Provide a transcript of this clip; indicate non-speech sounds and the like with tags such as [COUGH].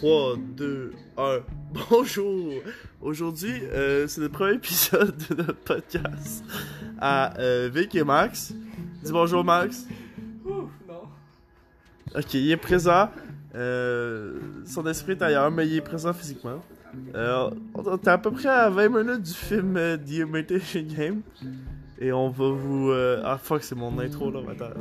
3, 2, 1. Bonjour! Aujourd'hui, euh, c'est le premier [LAUGHS] épisode de notre podcast à euh, Vic et Max. Dis bonjour, Max. Ouh, non. Ok, il est présent. Euh, son esprit est ailleurs, mais il est présent physiquement. Euh, on est à peu près à 20 minutes du film euh, The Imitation Game. Et on va vous. Euh, ah fuck, c'est mon intro là, attends.